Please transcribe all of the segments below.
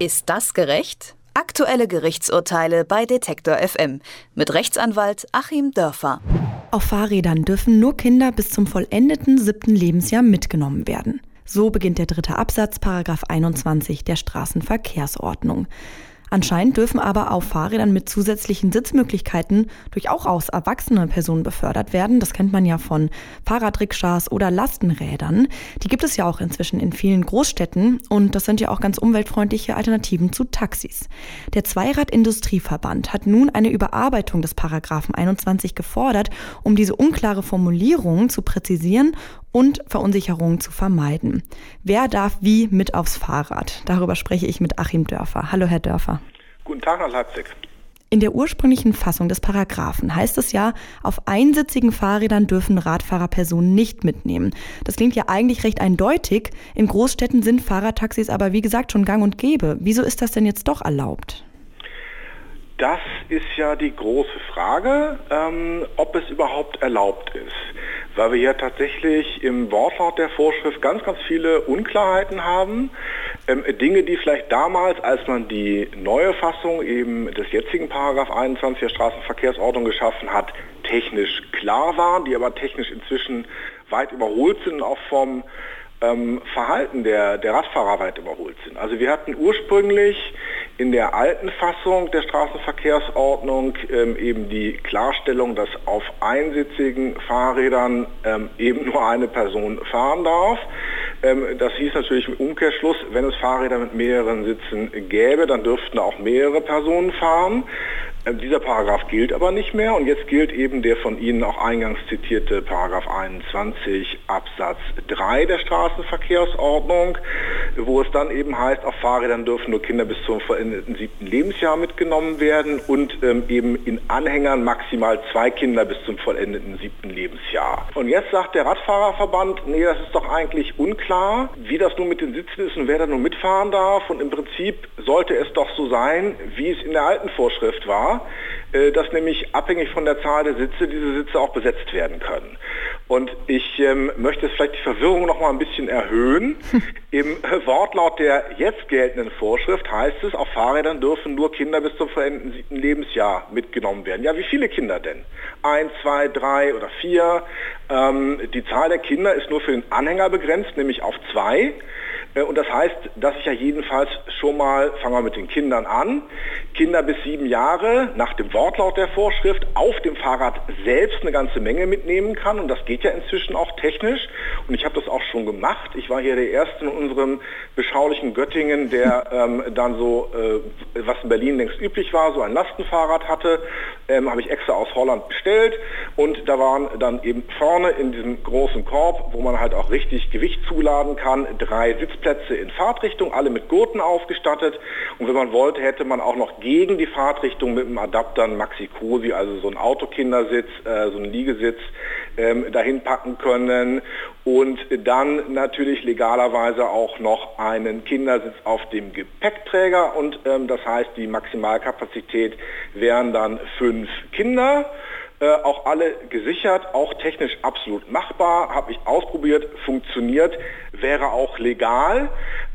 Ist das gerecht? Aktuelle Gerichtsurteile bei Detektor FM mit Rechtsanwalt Achim Dörfer. Auf Fahrrädern dürfen nur Kinder bis zum vollendeten siebten Lebensjahr mitgenommen werden. So beginnt der dritte Absatz, Paragraph 21 der Straßenverkehrsordnung. Anscheinend dürfen aber auf Fahrrädern mit zusätzlichen Sitzmöglichkeiten durchaus erwachsene Personen befördert werden. Das kennt man ja von Fahrradrikschas oder Lastenrädern. Die gibt es ja auch inzwischen in vielen Großstädten und das sind ja auch ganz umweltfreundliche Alternativen zu Taxis. Der Zweiradindustrieverband hat nun eine Überarbeitung des Paragraphen 21 gefordert, um diese unklare Formulierung zu präzisieren und Verunsicherungen zu vermeiden. Wer darf wie mit aufs Fahrrad? Darüber spreche ich mit Achim Dörfer. Hallo, Herr Dörfer. Guten Tag nach Leipzig. In der ursprünglichen Fassung des Paragraphen heißt es ja, auf einsitzigen Fahrrädern dürfen Radfahrer Personen nicht mitnehmen. Das klingt ja eigentlich recht eindeutig. In Großstädten sind Fahrradtaxis aber wie gesagt schon gang und gäbe. Wieso ist das denn jetzt doch erlaubt? Das ist ja die große Frage, ähm, ob es überhaupt erlaubt ist weil wir hier tatsächlich im Wortlaut der Vorschrift ganz, ganz viele Unklarheiten haben. Ähm, Dinge, die vielleicht damals, als man die neue Fassung eben des jetzigen Paragraph 21 der Straßenverkehrsordnung geschaffen hat, technisch klar waren, die aber technisch inzwischen weit überholt sind auch vom ähm, Verhalten der, der Radfahrer weit überholt sind. Also wir hatten ursprünglich in der alten Fassung der Straßenverkehrsordnung ähm, eben die Klarstellung, dass auf einsitzigen Fahrrädern ähm, eben nur eine Person fahren darf. Ähm, das hieß natürlich im Umkehrschluss, wenn es Fahrräder mit mehreren Sitzen gäbe, dann dürften auch mehrere Personen fahren. Ähm, dieser Paragraph gilt aber nicht mehr und jetzt gilt eben der von Ihnen auch eingangs zitierte Paragraph 21 Absatz 3 der Straßenverkehrsordnung, wo es dann eben heißt, auf Fahrrädern dürfen nur Kinder bis zum vollendeten siebten Lebensjahr mitgenommen werden und ähm, eben in Anhängern maximal zwei Kinder bis zum vollendeten siebten Lebensjahr. Und jetzt sagt der Radfahrerverband, nee, das ist doch eigentlich unklar, wie das nun mit den Sitzen ist und wer da nun mitfahren darf und im Prinzip sollte es doch so sein, wie es in der alten Vorschrift war, äh, dass nämlich abhängig von der Zahl der Sitze diese Sitze auch besetzt werden können. Und ich ähm, möchte jetzt vielleicht die Verwirrung noch mal ein bisschen erhöhen. Im Wortlaut der jetzt geltenden Vorschrift heißt es, auf Fahrrädern dürfen nur Kinder bis zum vollendeten siebten Lebensjahr mitgenommen werden. Ja, wie viele Kinder denn? Ein, zwei, drei oder vier. Ähm, die Zahl der Kinder ist nur für den Anhänger begrenzt, nämlich auf zwei. Äh, und das heißt, dass ich ja jedenfalls schon mal, fangen wir mit den Kindern an, Kinder bis sieben Jahre nach dem Wortlaut der Vorschrift auf dem Fahrrad selbst eine ganze Menge mitnehmen kann. Und das geht ja inzwischen auch technisch. Und ich habe das auch schon gemacht. Ich war hier der Erste in unserem beschaulichen Göttingen, der ähm, dann so, äh, was in Berlin längst üblich war, so ein Lastenfahrrad hatte. Ähm, habe ich extra aus Holland bestellt. Und da waren dann eben vorne in diesem großen Korb, wo man halt auch richtig Gewicht zuladen kann, drei Sitzplätze in Fahrtrichtung, alle mit Gurten ausgestattet. Und wenn man wollte, hätte man auch noch gegen die Fahrtrichtung mit dem Adapter einen Maxi-Cosi, also so ein Autokindersitz, äh, so ein Liegesitz, ähm, dahin packen können. Und dann natürlich legalerweise auch noch einen Kindersitz auf dem Gepäckträger. Und ähm, das heißt, die Maximalkapazität wären dann fünf Kinder. Äh, auch alle gesichert, auch technisch absolut machbar, habe ich ausprobiert, funktioniert, wäre auch legal.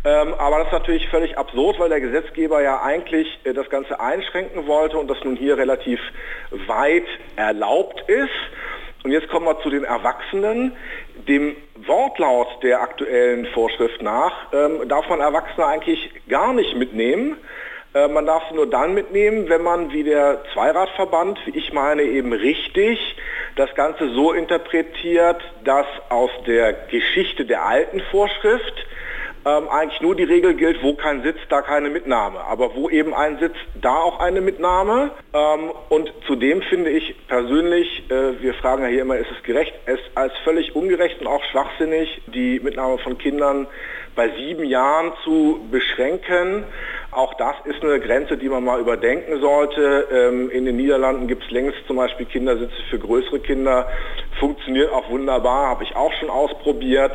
Ähm, aber das ist natürlich völlig absurd, weil der Gesetzgeber ja eigentlich äh, das Ganze einschränken wollte und das nun hier relativ weit erlaubt ist. Und jetzt kommen wir zu den Erwachsenen. Dem Wortlaut der aktuellen Vorschrift nach ähm, darf man Erwachsene eigentlich gar nicht mitnehmen. Äh, man darf sie nur dann mitnehmen, wenn man wie der Zweiradverband, wie ich meine, eben richtig das Ganze so interpretiert, dass aus der Geschichte der alten Vorschrift ähm, eigentlich nur die Regel gilt, wo kein Sitz, da keine Mitnahme. Aber wo eben ein Sitz, da auch eine Mitnahme. Ähm, und zudem finde ich persönlich, äh, wir fragen ja hier immer, ist es gerecht, es als völlig ungerecht und auch schwachsinnig, die Mitnahme von Kindern bei sieben Jahren zu beschränken. Auch das ist eine Grenze, die man mal überdenken sollte. Ähm, in den Niederlanden gibt es längst zum Beispiel Kindersitze für größere Kinder. Funktioniert auch wunderbar, habe ich auch schon ausprobiert.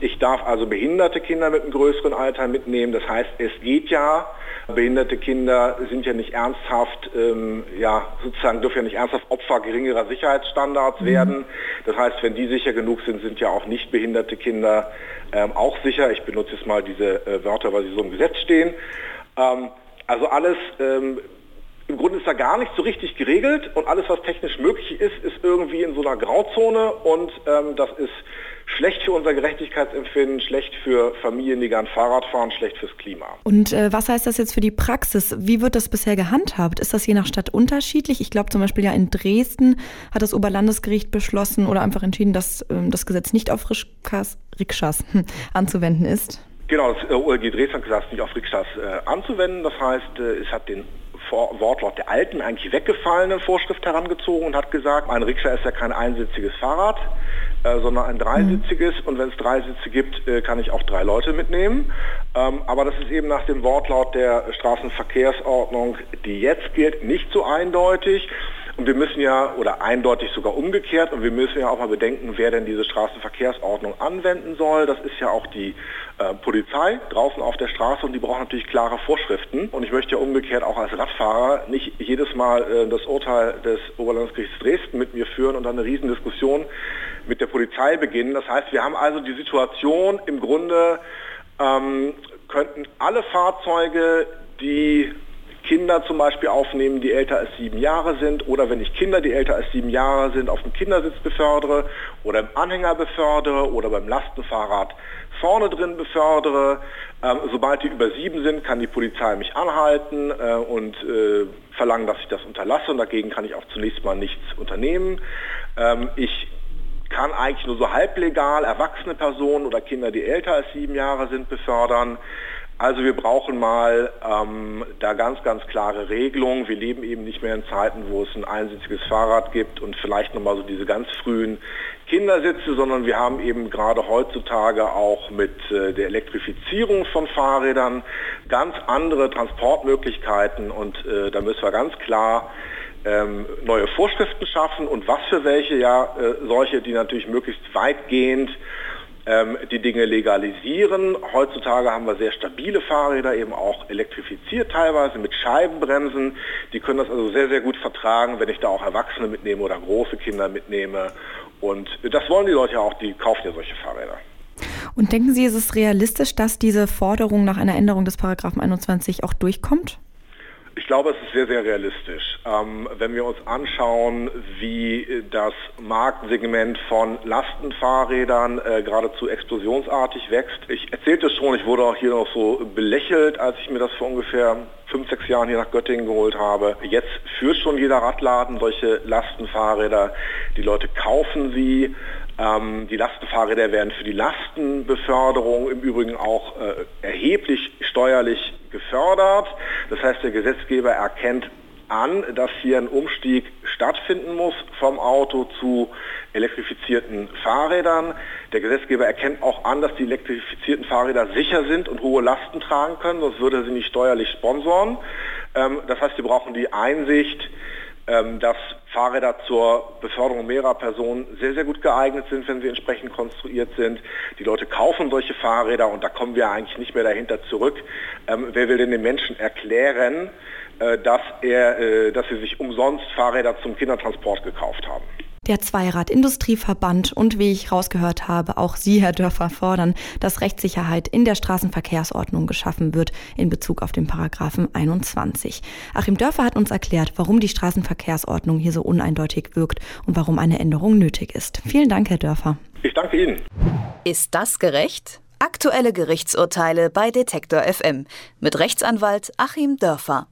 Ich darf also behinderte Kinder mit einem größeren Alter mitnehmen. Das heißt, es geht ja. Behinderte Kinder sind ja nicht ernsthaft, ähm, ja, sozusagen dürfen ja nicht ernsthaft Opfer geringerer Sicherheitsstandards mhm. werden. Das heißt, wenn die sicher genug sind, sind ja auch nicht behinderte Kinder ähm, auch sicher. Ich benutze jetzt mal diese äh, Wörter, weil sie so im Gesetz stehen. Ähm, also alles, ähm, im Grunde ist da gar nicht so richtig geregelt und alles, was technisch möglich ist, ist irgendwie in so einer Grauzone und ähm, das ist schlecht für unser Gerechtigkeitsempfinden, schlecht für Familien, die gern Fahrrad fahren, schlecht fürs Klima. Und äh, was heißt das jetzt für die Praxis? Wie wird das bisher gehandhabt? Ist das je nach Stadt unterschiedlich? Ich glaube zum Beispiel ja in Dresden hat das Oberlandesgericht beschlossen oder einfach entschieden, dass ähm, das Gesetz nicht auf Rikschas, Rikschas hm, anzuwenden ist. Genau, das äh, OLG Dresden hat gesagt, nicht auf Rikschas äh, anzuwenden. Das heißt, äh, es hat den Wortlaut der alten, eigentlich weggefallenen Vorschrift herangezogen und hat gesagt, ein Rikscha ist ja kein einsitziges Fahrrad, äh, sondern ein dreisitziges und wenn es drei Sitze gibt, äh, kann ich auch drei Leute mitnehmen. Ähm, aber das ist eben nach dem Wortlaut der Straßenverkehrsordnung, die jetzt gilt, nicht so eindeutig. Und wir müssen ja, oder eindeutig sogar umgekehrt, und wir müssen ja auch mal bedenken, wer denn diese Straßenverkehrsordnung anwenden soll. Das ist ja auch die äh, Polizei draußen auf der Straße und die braucht natürlich klare Vorschriften. Und ich möchte ja umgekehrt auch als Radfahrer nicht jedes Mal äh, das Urteil des Oberlandesgerichts Dresden mit mir führen und dann eine Riesendiskussion mit der Polizei beginnen. Das heißt, wir haben also die Situation im Grunde, ähm, könnten alle Fahrzeuge, die Kinder zum Beispiel aufnehmen, die älter als sieben Jahre sind oder wenn ich Kinder, die älter als sieben Jahre sind, auf dem Kindersitz befördere oder im Anhänger befördere oder beim Lastenfahrrad vorne drin befördere. Ähm, sobald die über sieben sind, kann die Polizei mich anhalten äh, und äh, verlangen, dass ich das unterlasse und dagegen kann ich auch zunächst mal nichts unternehmen. Ähm, ich kann eigentlich nur so halblegal erwachsene Personen oder Kinder, die älter als sieben Jahre sind, befördern. Also wir brauchen mal ähm, da ganz, ganz klare Regelungen. Wir leben eben nicht mehr in Zeiten, wo es ein einsitziges Fahrrad gibt und vielleicht nochmal so diese ganz frühen Kindersitze, sondern wir haben eben gerade heutzutage auch mit äh, der Elektrifizierung von Fahrrädern ganz andere Transportmöglichkeiten und äh, da müssen wir ganz klar ähm, neue Vorschriften schaffen und was für welche, ja, äh, solche, die natürlich möglichst weitgehend die Dinge legalisieren. Heutzutage haben wir sehr stabile Fahrräder, eben auch elektrifiziert teilweise mit Scheibenbremsen. Die können das also sehr, sehr gut vertragen, wenn ich da auch Erwachsene mitnehme oder große Kinder mitnehme. Und das wollen die Leute ja auch, die kaufen ja solche Fahrräder. Und denken Sie, ist es realistisch, dass diese Forderung nach einer Änderung des Paragraphen 21 auch durchkommt? Ich glaube, es ist sehr, sehr realistisch. Ähm, wenn wir uns anschauen, wie das Marktsegment von Lastenfahrrädern äh, geradezu explosionsartig wächst. Ich erzählte es schon, ich wurde auch hier noch so belächelt, als ich mir das vor ungefähr fünf, sechs Jahren hier nach Göttingen geholt habe. Jetzt führt schon jeder Radladen solche Lastenfahrräder. Die Leute kaufen sie. Ähm, die Lastenfahrräder werden für die Lastenbeförderung im Übrigen auch äh, erheblich steuerlich gefördert. Das heißt, der Gesetzgeber erkennt an, dass hier ein Umstieg stattfinden muss vom Auto zu elektrifizierten Fahrrädern. Der Gesetzgeber erkennt auch an, dass die elektrifizierten Fahrräder sicher sind und hohe Lasten tragen können, sonst würde er sie nicht steuerlich sponsoren. Ähm, das heißt, wir brauchen die Einsicht, ähm, dass Fahrräder zur Beförderung mehrerer Personen sehr, sehr gut geeignet sind, wenn sie entsprechend konstruiert sind. Die Leute kaufen solche Fahrräder und da kommen wir eigentlich nicht mehr dahinter zurück. Ähm, wer will denn den Menschen erklären, äh, dass, er, äh, dass sie sich umsonst Fahrräder zum Kindertransport gekauft haben? Der Zweirad-Industrieverband und wie ich rausgehört habe, auch Sie, Herr Dörfer, fordern, dass Rechtssicherheit in der Straßenverkehrsordnung geschaffen wird in Bezug auf den Paragraphen 21. Achim Dörfer hat uns erklärt, warum die Straßenverkehrsordnung hier so uneindeutig wirkt und warum eine Änderung nötig ist. Vielen Dank, Herr Dörfer. Ich danke Ihnen. Ist das gerecht? Aktuelle Gerichtsurteile bei Detektor FM mit Rechtsanwalt Achim Dörfer.